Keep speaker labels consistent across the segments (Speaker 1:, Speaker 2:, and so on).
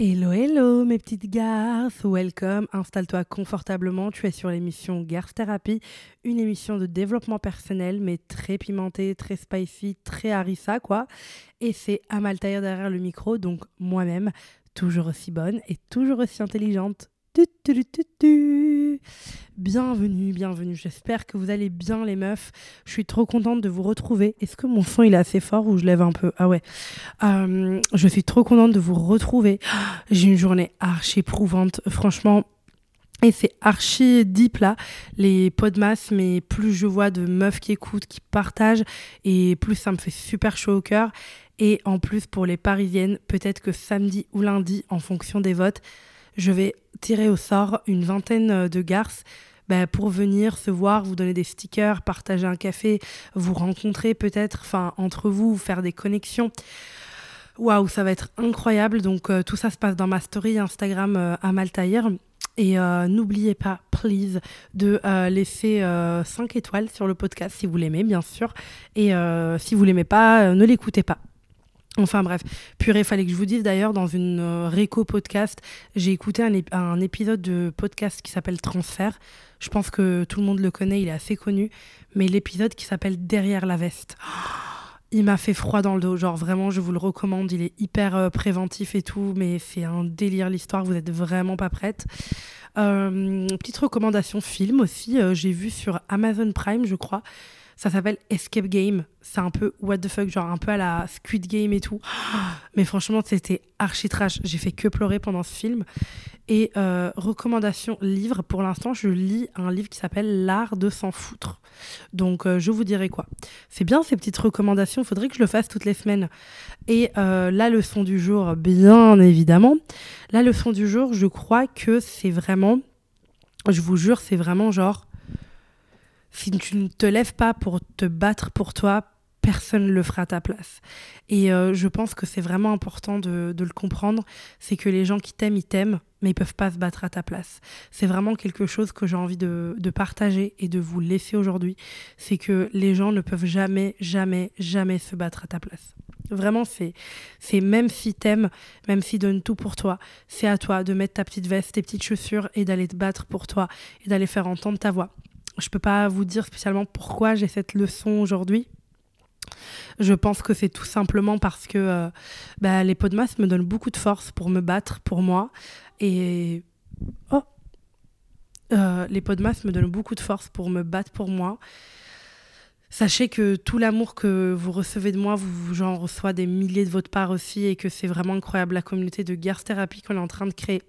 Speaker 1: Hello, hello, mes petites garces, welcome, installe-toi confortablement, tu es sur l'émission Garce Thérapie, une émission de développement personnel, mais très pimentée, très spicy, très harissa, quoi. Et c'est Amal Tahir derrière le micro, donc moi-même, toujours aussi bonne et toujours aussi intelligente. Bienvenue, bienvenue. J'espère que vous allez bien, les meufs. Je suis trop contente de vous retrouver. Est-ce que mon son il est assez fort ou je lève un peu? Ah ouais. Euh, je suis trop contente de vous retrouver. J'ai une journée archi éprouvante. Franchement, et c'est archi deep là, les podmas, mais plus je vois de meufs qui écoutent, qui partagent, et plus ça me fait super chaud au cœur. Et en plus, pour les parisiennes, peut-être que samedi ou lundi, en fonction des votes, je vais tirer au sort une vingtaine euh, de garces bah, pour venir se voir, vous donner des stickers, partager un café, vous rencontrer peut-être, enfin entre vous, faire des connexions. Waouh, ça va être incroyable. Donc euh, tout ça se passe dans ma story Instagram euh, à Maltaïr. Et n'oubliez pas, please, de laisser 5 étoiles sur le podcast si vous l'aimez, bien sûr. Et si vous l'aimez pas, ne l'écoutez pas. Enfin bref, purée, fallait que je vous dise d'ailleurs dans une euh, réco podcast, j'ai écouté un, épisode de podcast qui s'appelle Transfert. Je pense que tout le monde le connaît, il est assez connu, mais l'épisode qui s'appelle Derrière la veste. il m'a fait froid dans le dos, genre vraiment, je vous le recommande, il est hyper euh, préventif et tout, mais c'est un délire l'histoire, vous êtes vraiment pas prête. Euh, petite recommandation film aussi, j'ai vu sur Amazon Prime, je crois, ça s'appelle Escape Game. C'est un peu what the fuck, genre un peu à la Squid Game et tout. Mais franchement, c'était archi trash. J'ai fait que pleurer pendant ce film. Et euh, recommandation livre, pour l'instant, je lis un livre qui s'appelle L'art de s'en foutre. Donc, euh, je vous dirai quoi. C'est bien ces petites recommandations, il faudrait que je le fasse toutes les semaines. Et euh, la leçon du jour, bien évidemment. La leçon du jour, je crois que c'est vraiment, je vous jure, c'est vraiment genre si tu ne te lèves pas pour te battre pour toi, personne ne le fera à ta place. Et euh, je pense que c'est vraiment important de, le comprendre, c'est que les gens qui t'aiment, ils t'aiment, mais ils peuvent pas se battre à ta place. C'est vraiment quelque chose que j'ai envie de, partager et de vous laisser aujourd'hui, c'est que les gens ne peuvent jamais, jamais, jamais se battre à ta place. Vraiment, c'est, même si t'aimes, même s'ils donnent tout pour toi, c'est à toi de mettre ta petite veste, tes petites chaussures et d'aller te battre pour toi et d'aller faire entendre ta voix. Je peux pas vous dire spécialement pourquoi j'ai cette leçon aujourd'hui. Je pense que c'est tout simplement parce que euh, bah, les pots de masse me donnent beaucoup de force pour me battre pour moi. Et. Oh euh, Les pots de masse me donnent beaucoup de force pour me battre pour moi. Sachez que tout l'amour que vous recevez de moi, vous, j'en reçois des milliers de votre part aussi et que c'est vraiment incroyable la communauté de Guerre Thérapie qu'on est en train de créer.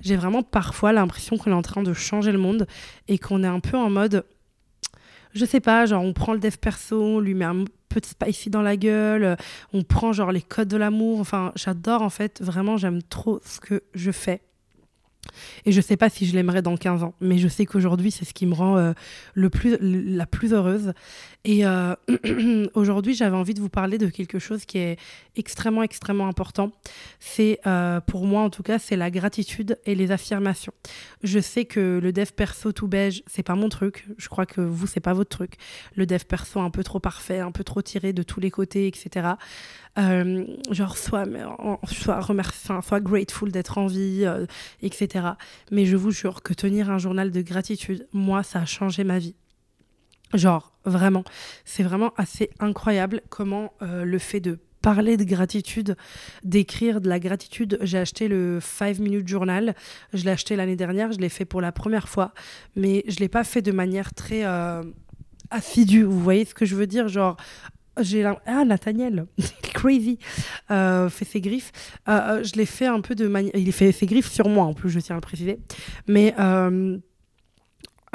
Speaker 1: J'ai vraiment parfois l'impression qu'on est en train de changer le monde et qu'on est un peu en mode, je sais pas, genre on prend le dev perso, on lui met un de spicy dans la gueule, on prend genre les codes de l'amour. Enfin, j'adore en fait, vraiment j'aime trop ce que je fais. Et je ne sais pas si je l'aimerais dans 15 ans, mais je sais qu'aujourd'hui, c'est ce qui me rend euh, le plus, la plus heureuse. Et euh, aujourd'hui, j'avais envie de vous parler de quelque chose qui est extrêmement, extrêmement important. C'est, euh, pour moi en tout cas, c'est la gratitude et les affirmations. Je sais que le dev perso tout beige, c'est pas mon truc. Je crois que vous, c'est pas votre truc. Le dev perso un peu trop parfait, un peu trop tiré de tous les côtés, etc. Euh, genre soit, soit, remerciant, soit grateful d'être en vie, euh, etc. Mais je vous jure que tenir un journal de gratitude, moi, ça a changé ma vie. Genre, vraiment, c'est vraiment assez incroyable comment euh, le fait de parler de gratitude, d'écrire de la gratitude. J'ai acheté le 5 Minute Journal. Je l'ai acheté l'année dernière, je l'ai fait pour la première fois, mais je ne l'ai pas fait de manière très assidue. Vous voyez ce que je veux dire? Genre, ah Nathaniel crazy euh, fait ses griffes. Euh, euh, je l'ai fait un peu de manière il fait ses griffes sur moi en plus je tiens à le préciser. Mais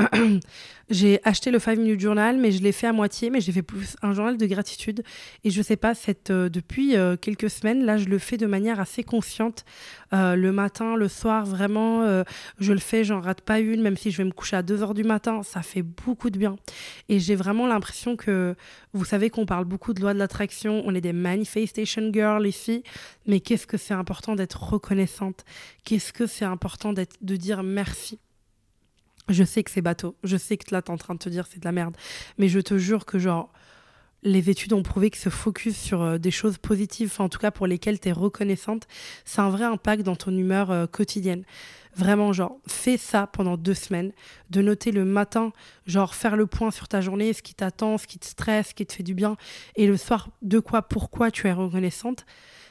Speaker 1: j'ai acheté le 5 Minute Journal, mais je l'ai fait à moitié, mais j'ai fait plus un journal de gratitude. Et je sais pas, euh, depuis euh, quelques semaines, là, je le fais de manière assez consciente. Euh, le matin, le soir, vraiment, je le fais, j'en rate pas une, même si je vais me coucher à 2 heures du matin, ça fait beaucoup de bien. Et j'ai vraiment l'impression que, vous savez qu'on parle beaucoup de loi de l'attraction, on est des manifestation girls ici, mais qu'est-ce que c'est important d'être reconnaissante? Qu'est-ce que c'est important de dire merci? Je sais que c'est bateau. Je sais que là, t'es en train de te dire c'est de la merde. Mais je te jure que, genre, les études ont prouvé que se focus sur euh, des choses positives, en tout cas pour lesquelles tu es reconnaissante, a un vrai impact dans ton humeur euh, quotidienne. Vraiment, genre, fais ça pendant deux semaines, de noter le matin, genre, faire le point sur ta journée, ce qui t'attend, ce qui te stresse, ce qui te fait du bien, et le soir, de quoi, pourquoi tu es reconnaissante.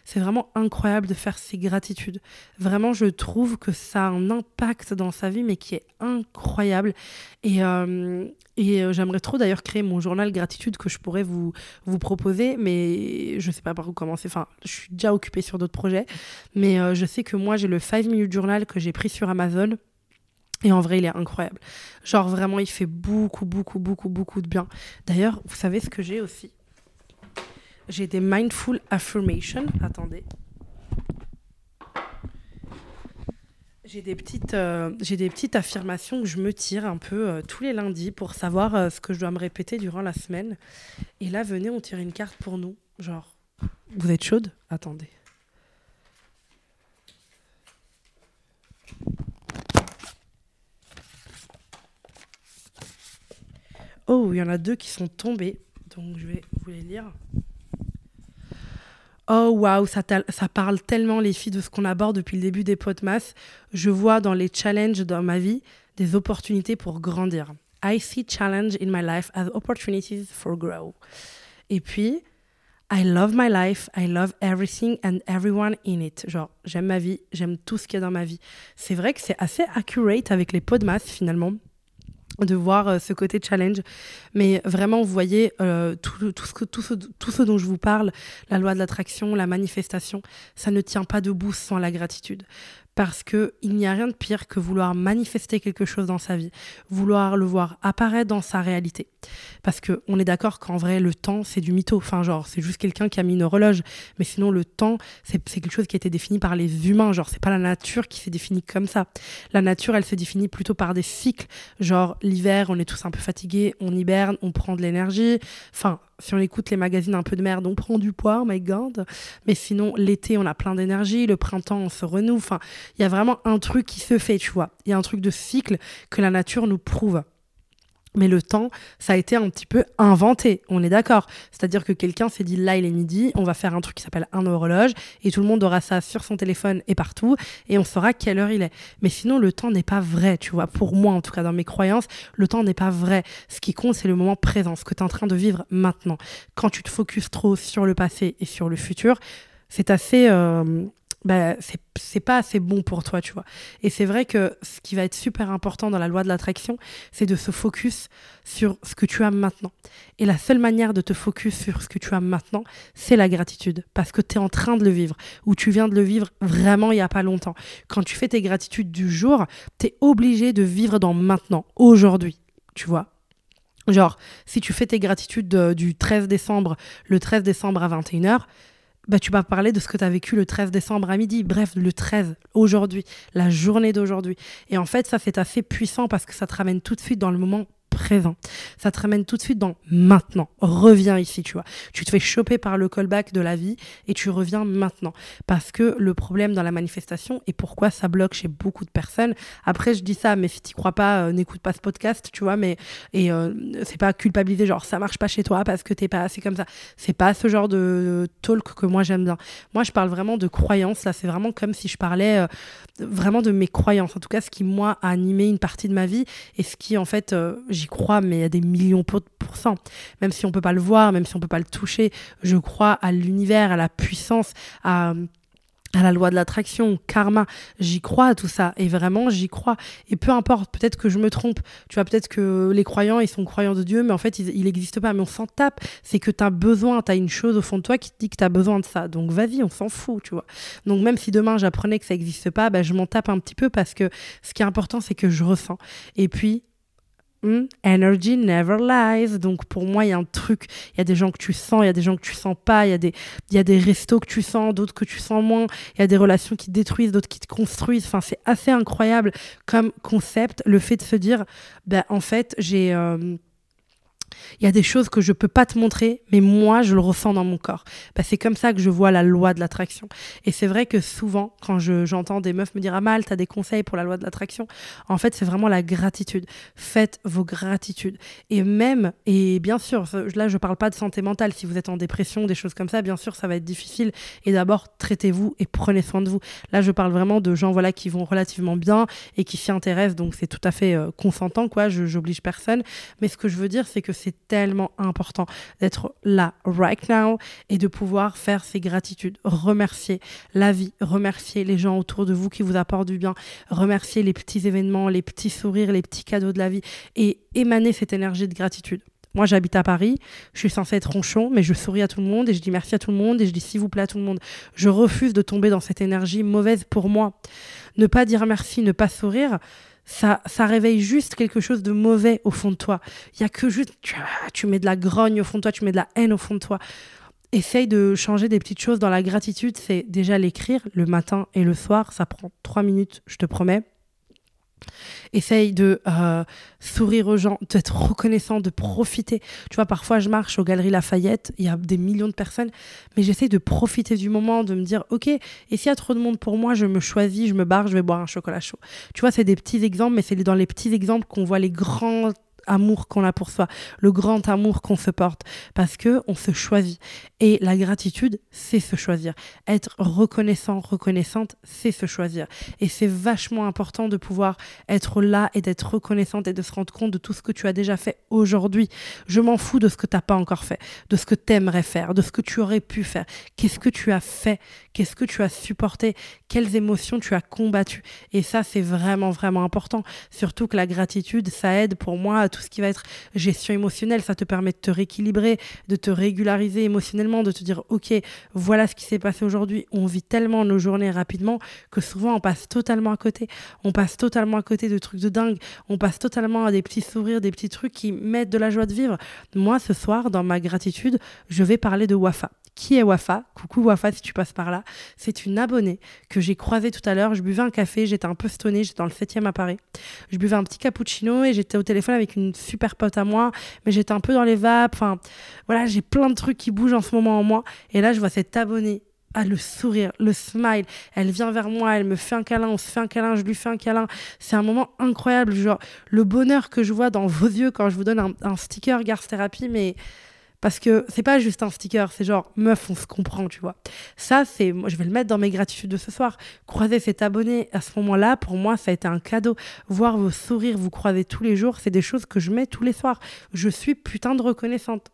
Speaker 1: C'est vraiment incroyable de faire ces gratitudes. Vraiment, je trouve que ça a un impact dans sa vie, mais qui est incroyable. Et, euh, et euh, j'aimerais trop d'ailleurs créer mon journal gratitude que je pourrais vous, vous proposer, mais je ne sais pas par où commencer. Enfin, je suis déjà occupée sur d'autres projets, mais euh, je sais que moi, j'ai le 5 minutes journal que j'ai pris sur Amazon. Et en vrai, il est incroyable. Genre, vraiment, il fait beaucoup, beaucoup, beaucoup, beaucoup de bien. D'ailleurs, vous savez ce que j'ai aussi? J'ai des mindful affirmations. Attendez. J'ai des, petites, euh, des petites affirmations que je me tire un peu euh, tous les lundis pour savoir euh, ce que je dois me répéter durant la semaine. Et là, venez, on tire une carte pour nous. Genre, vous êtes chaude Attendez. Oh, il y en a deux qui sont tombés. Donc, je vais vous les lire. Oh waouh, ça, parle tellement les filles de ce qu'on aborde depuis le début des podcasts. Je vois dans les challenges dans ma vie des opportunités pour grandir. I see challenge in my life as opportunities for growth. Et puis, I love my life, I love everything and everyone in it. Genre, j'aime ma vie, j'aime tout ce qu'il y a dans ma vie. C'est vrai que c'est assez accurate avec les podcasts finalement de voir euh, ce côté challenge. Mais vraiment, vous voyez, euh, tout, ce que, tout, ce, tout ce dont je vous parle, la loi de l'attraction, la manifestation, ça ne tient pas debout sans la gratitude parce que il n'y a rien de pire que vouloir manifester quelque chose dans sa vie, vouloir le voir apparaître dans sa réalité. Parce que on est d'accord qu'en vrai le temps c'est du mytho, enfin genre c'est juste quelqu'un qui a mis une horloge, mais sinon le temps c'est quelque chose qui a été défini par les humains, genre c'est pas la nature qui s'est définie comme ça. La nature elle se définit plutôt par des cycles, genre l'hiver on est tous un peu fatigués, on hiberne, on prend de l'énergie, enfin si on écoute les magazines un peu de merde, on prend du poids, oh my god. Mais sinon, l'été, on a plein d'énergie, le printemps, on se renoue. Enfin, il y a vraiment un truc qui se fait, tu vois. Il y a un truc de cycle que la nature nous prouve. Mais le temps, ça a été un petit peu inventé, on est d'accord. C'est-à-dire que quelqu'un s'est dit là il est midi, on va faire un truc qui s'appelle un horloge et tout le monde aura ça sur son téléphone et partout et on saura quelle heure il est. Mais sinon le temps n'est pas vrai, tu vois. Pour moi en tout cas dans mes croyances, le temps n'est pas vrai. Ce qui compte c'est le moment présent, ce que tu es en train de vivre maintenant. Quand tu te focuses trop sur le passé et sur le futur, c'est assez euh, bah, c'est pas assez bon pour toi, tu vois. Et c'est vrai que ce qui va être super important dans la loi de l'attraction, c'est de se focus sur ce que tu as maintenant. Et la seule manière de te focus sur ce que tu as maintenant, c'est la gratitude. Parce que tu es en train de le vivre, ou tu viens de le vivre vraiment il n'y a pas longtemps. Quand tu fais tes gratitudes du jour, tu es obligé de vivre dans maintenant, aujourd'hui, tu vois? Genre, si tu fais tes gratitudes du 13 décembre, le 13 décembre à 21h, bah, tu vas parler de ce que tu as vécu le 13 décembre à midi. Bref, le 13, aujourd'hui, la journée d'aujourd'hui. Et en fait, ça, c'est assez puissant parce que ça te ramène tout de suite dans le moment présent. Ça te ramène tout de suite dans maintenant. Reviens ici, tu vois. Tu te fais choper par le callback de la vie et tu reviens maintenant. Parce que le problème dans la manifestation et pourquoi ça bloque chez beaucoup de personnes. Après, je dis ça, mais si tu crois pas, euh, n'écoute pas ce podcast, tu vois. Mais et euh, c'est pas culpabiliser, genre ça marche pas chez toi parce que t'es pas assez comme ça. C'est pas ce genre de talk que moi j'aime bien. Moi, je parle vraiment de croyances. Là, c'est vraiment comme si je parlais euh, vraiment de mes croyances. En tout cas, ce qui moi a animé une partie de ma vie et ce qui en fait j'y crois, mais à des millions de pourcents. Même si on peut pas le voir, même si on peut pas le toucher, je crois à l'univers, à la puissance, à à la loi de l'attraction, karma, j'y crois à tout ça et vraiment j'y crois et peu importe, peut-être que je me trompe, tu vois peut-être que les croyants ils sont croyants de Dieu mais en fait il n'existe pas mais on s'en tape, c'est que tu as besoin, tu as une chose au fond de toi qui te dit que tu as besoin de ça. Donc vas-y, on s'en fout, tu vois. Donc même si demain j'apprenais que ça n'existe pas, bah, je m'en tape un petit peu parce que ce qui est important c'est que je ressens. Et puis Hmm? energy never lies. Donc pour moi, il y a un truc. Il y a des gens que tu sens, il y a des gens que tu sens pas. Il y a des, y a des restos que tu sens, d'autres que tu sens moins. Il y a des relations qui te détruisent, d'autres qui te construisent. Enfin, c'est assez incroyable comme concept. Le fait de se dire, ben, en fait, j'ai. Euh, il y a des choses que je peux pas te montrer, mais moi, je le ressens dans mon corps. Bah, c'est comme ça que je vois la loi de l'attraction. Et c'est vrai que souvent, quand j'entends des meufs me dire Ah mal, t'as des conseils pour la loi de l'attraction, en fait, c'est vraiment la gratitude. Faites vos gratitudes. Et même, et bien sûr, là, je parle pas de santé mentale. Si vous êtes en dépression, des choses comme ça, bien sûr, ça va être difficile. Et d'abord, traitez-vous et prenez soin de vous. Là, je parle vraiment de gens voilà, qui vont relativement bien et qui s'y intéressent. Donc, c'est tout à fait euh, consentant, quoi. Je j'oblige personne. Mais ce que je veux dire, c'est que c'est tellement important d'être là, right now, et de pouvoir faire ces gratitudes, remercier la vie, remercier les gens autour de vous qui vous apportent du bien, remercier les petits événements, les petits sourires, les petits cadeaux de la vie, et émaner cette énergie de gratitude. Moi, j'habite à Paris, je suis censée être ronchon, mais je souris à tout le monde et je dis merci à tout le monde et je dis s'il vous plaît à tout le monde. Je refuse de tomber dans cette énergie mauvaise pour moi. Ne pas dire merci, ne pas sourire, ça, ça réveille juste quelque chose de mauvais au fond de toi. Il y a que juste, tu, mets de la grogne au fond de toi, tu mets de la haine au fond de toi. Essaye de changer des petites choses dans la gratitude. C'est déjà l'écrire le matin et le soir. Ça prend trois minutes, je te promets. Essaye de euh, sourire aux gens, d'être reconnaissant, de profiter. Tu vois, parfois je marche aux Galeries Lafayette, il y a des millions de personnes, mais j'essaie de profiter du moment, de me dire, ok, et s'il y a trop de monde pour moi, je me choisis, je me barre, je vais boire un chocolat chaud. Tu vois, c'est des petits exemples, mais c'est dans les petits exemples qu'on voit les grands amour qu'on a pour soi, le grand amour qu'on se porte, parce que on se choisit. Et la gratitude, c'est se choisir. Être reconnaissant, reconnaissante, c'est se choisir. Et c'est vachement important de pouvoir être là et d'être reconnaissante et de se rendre compte de tout ce que tu as déjà fait aujourd'hui. Je m'en fous de ce que tu n'as pas encore fait, de ce que tu aimerais faire, de ce que tu aurais pu faire. Qu'est-ce que tu as fait Qu'est-ce que tu as supporté? Quelles émotions tu as combattues? Et ça, c'est vraiment, vraiment important. Surtout que la gratitude, ça aide pour moi à tout ce qui va être gestion émotionnelle. Ça te permet de te rééquilibrer, de te régulariser émotionnellement, de te dire, OK, voilà ce qui s'est passé aujourd'hui. On vit tellement nos journées rapidement que souvent on passe totalement à côté. On passe totalement à côté de trucs de dingue. On passe totalement à des petits sourires, des petits trucs qui mettent de la joie de vivre. Moi, ce soir, dans ma gratitude, je vais parler de Wafa. Qui est Wafa? Coucou Wafa si tu passes par là. C'est une abonnée que j'ai croisée tout à l'heure. Je buvais un café, j'étais un peu stonée, j'étais dans le 7e à Paris. Je buvais un petit cappuccino et j'étais au téléphone avec une super pote à moi, mais j'étais un peu dans les vapes. Enfin, voilà, j'ai plein de trucs qui bougent en ce moment en moi. Et là, je vois cette abonnée ah, le sourire, le smile. Elle vient vers moi, elle me fait un câlin, on se fait un câlin, je lui fais un câlin. C'est un moment incroyable. Genre, le bonheur que je vois dans vos yeux quand je vous donne un, un sticker Garth Therapy, mais parce que c'est pas juste un sticker, c'est genre meuf, on se comprend, tu vois. Ça, c'est, moi, je vais le mettre dans mes gratitudes de ce soir. Croiser cet abonné à ce moment-là, pour moi, ça a été un cadeau. Voir vos sourires, vous croiser tous les jours, c'est des choses que je mets tous les soirs. Je suis putain de reconnaissante.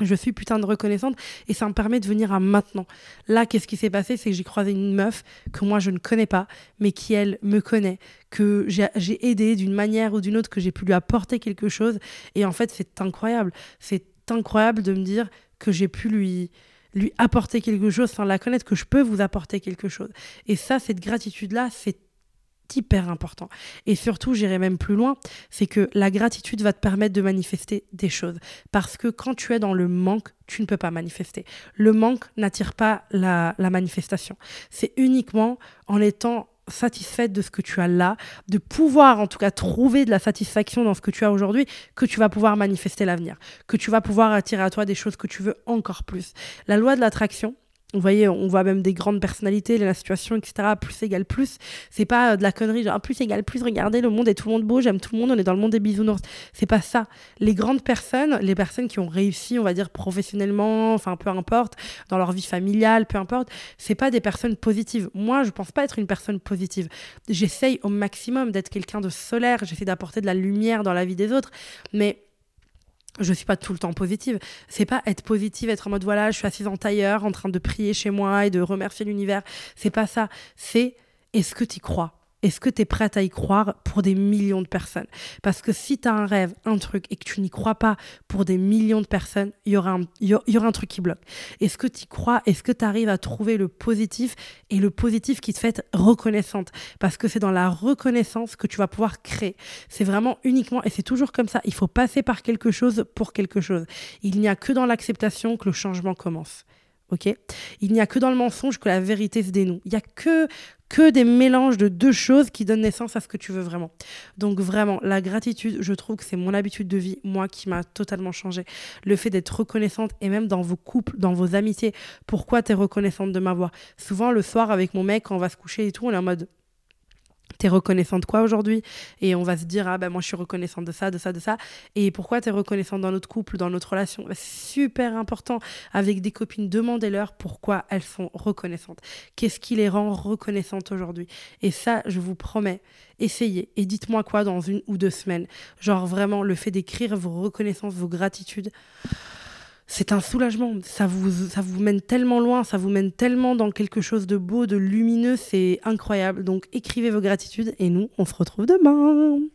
Speaker 1: Je suis putain de reconnaissante et ça me permet de venir à maintenant. Là, qu'est-ce qui s'est passé? C'est que j'ai croisé une meuf que moi je ne connais pas, mais qui elle me connaît, que j'ai aidé d'une manière ou d'une autre, que j'ai pu lui apporter quelque chose. Et en fait, c'est incroyable. C'est incroyable de me dire que j'ai pu lui lui apporter quelque chose sans la connaître, que je peux vous apporter quelque chose. Et ça, cette gratitude-là, c'est hyper important. Et surtout, j'irai même plus loin, c'est que la gratitude va te permettre de manifester des choses. Parce que quand tu es dans le manque, tu ne peux pas manifester. Le manque n'attire pas la, la manifestation. C'est uniquement en étant satisfaite de ce que tu as là, de pouvoir en tout cas trouver de la satisfaction dans ce que tu as aujourd'hui, que tu vas pouvoir manifester l'avenir, que tu vas pouvoir attirer à toi des choses que tu veux encore plus. La loi de l'attraction, vous voyez, on voit même des grandes personnalités, la situation, etc. Plus égale plus. C'est pas euh, de la connerie, genre plus égale plus. Regardez, le monde est tout le monde beau, j'aime tout le monde, on est dans le monde des bisounours. C'est pas ça. Les grandes personnes, les personnes qui ont réussi, on va dire professionnellement, enfin peu importe, dans leur vie familiale, peu importe, c'est pas des personnes positives. Moi, je pense pas être une personne positive. J'essaye au maximum d'être quelqu'un de solaire, j'essaie d'apporter de la lumière dans la vie des autres, mais je suis pas tout le temps positive. C'est pas être positive, être en mode voilà, je suis assise en tailleur, en train de prier chez moi et de remercier l'univers. C'est pas ça. C'est est-ce que tu crois? Est-ce que tu es prête à y croire pour des millions de personnes? Parce que si tu as un rêve, un truc, et que tu n'y crois pas pour des millions de personnes, il y aura un, y aura un truc qui bloque. Est-ce que tu y crois? Est-ce que tu arrives à trouver le positif et le positif qui te fait reconnaissante? Parce que c'est dans la reconnaissance que tu vas pouvoir créer. C'est vraiment uniquement, et c'est toujours comme ça, il faut passer par quelque chose pour quelque chose. Il n'y a que dans l'acceptation que le changement commence. Ok Il n'y a que dans le mensonge que la vérité se dénoue. Il n'y a que que des mélanges de deux choses qui donnent naissance à ce que tu veux vraiment. Donc vraiment, la gratitude, je trouve que c'est mon habitude de vie, moi qui m'a totalement changé. Le fait d'être reconnaissante et même dans vos couples, dans vos amitiés, pourquoi tu es reconnaissante de m'avoir Souvent le soir avec mon mec, quand on va se coucher et tout, on est en mode t'es reconnaissante de quoi aujourd'hui? Et on va se dire, ah ben moi je suis reconnaissante de ça, de ça, de ça. Et pourquoi t'es reconnaissante dans notre couple, dans notre relation? C'est super important. Avec des copines, demandez-leur pourquoi elles sont reconnaissantes. Qu'est-ce qui les rend reconnaissantes aujourd'hui? Et ça, je vous promets, essayez. Et dites-moi quoi dans une ou deux semaines. Genre vraiment, le fait d'écrire vos reconnaissances, vos gratitudes c'est un soulagement. Ça vous, ça vous mène tellement loin, ça vous mène tellement dans quelque chose de beau, de lumineux, c'est incroyable. Donc écrivez vos gratitudes et nous, on se retrouve demain.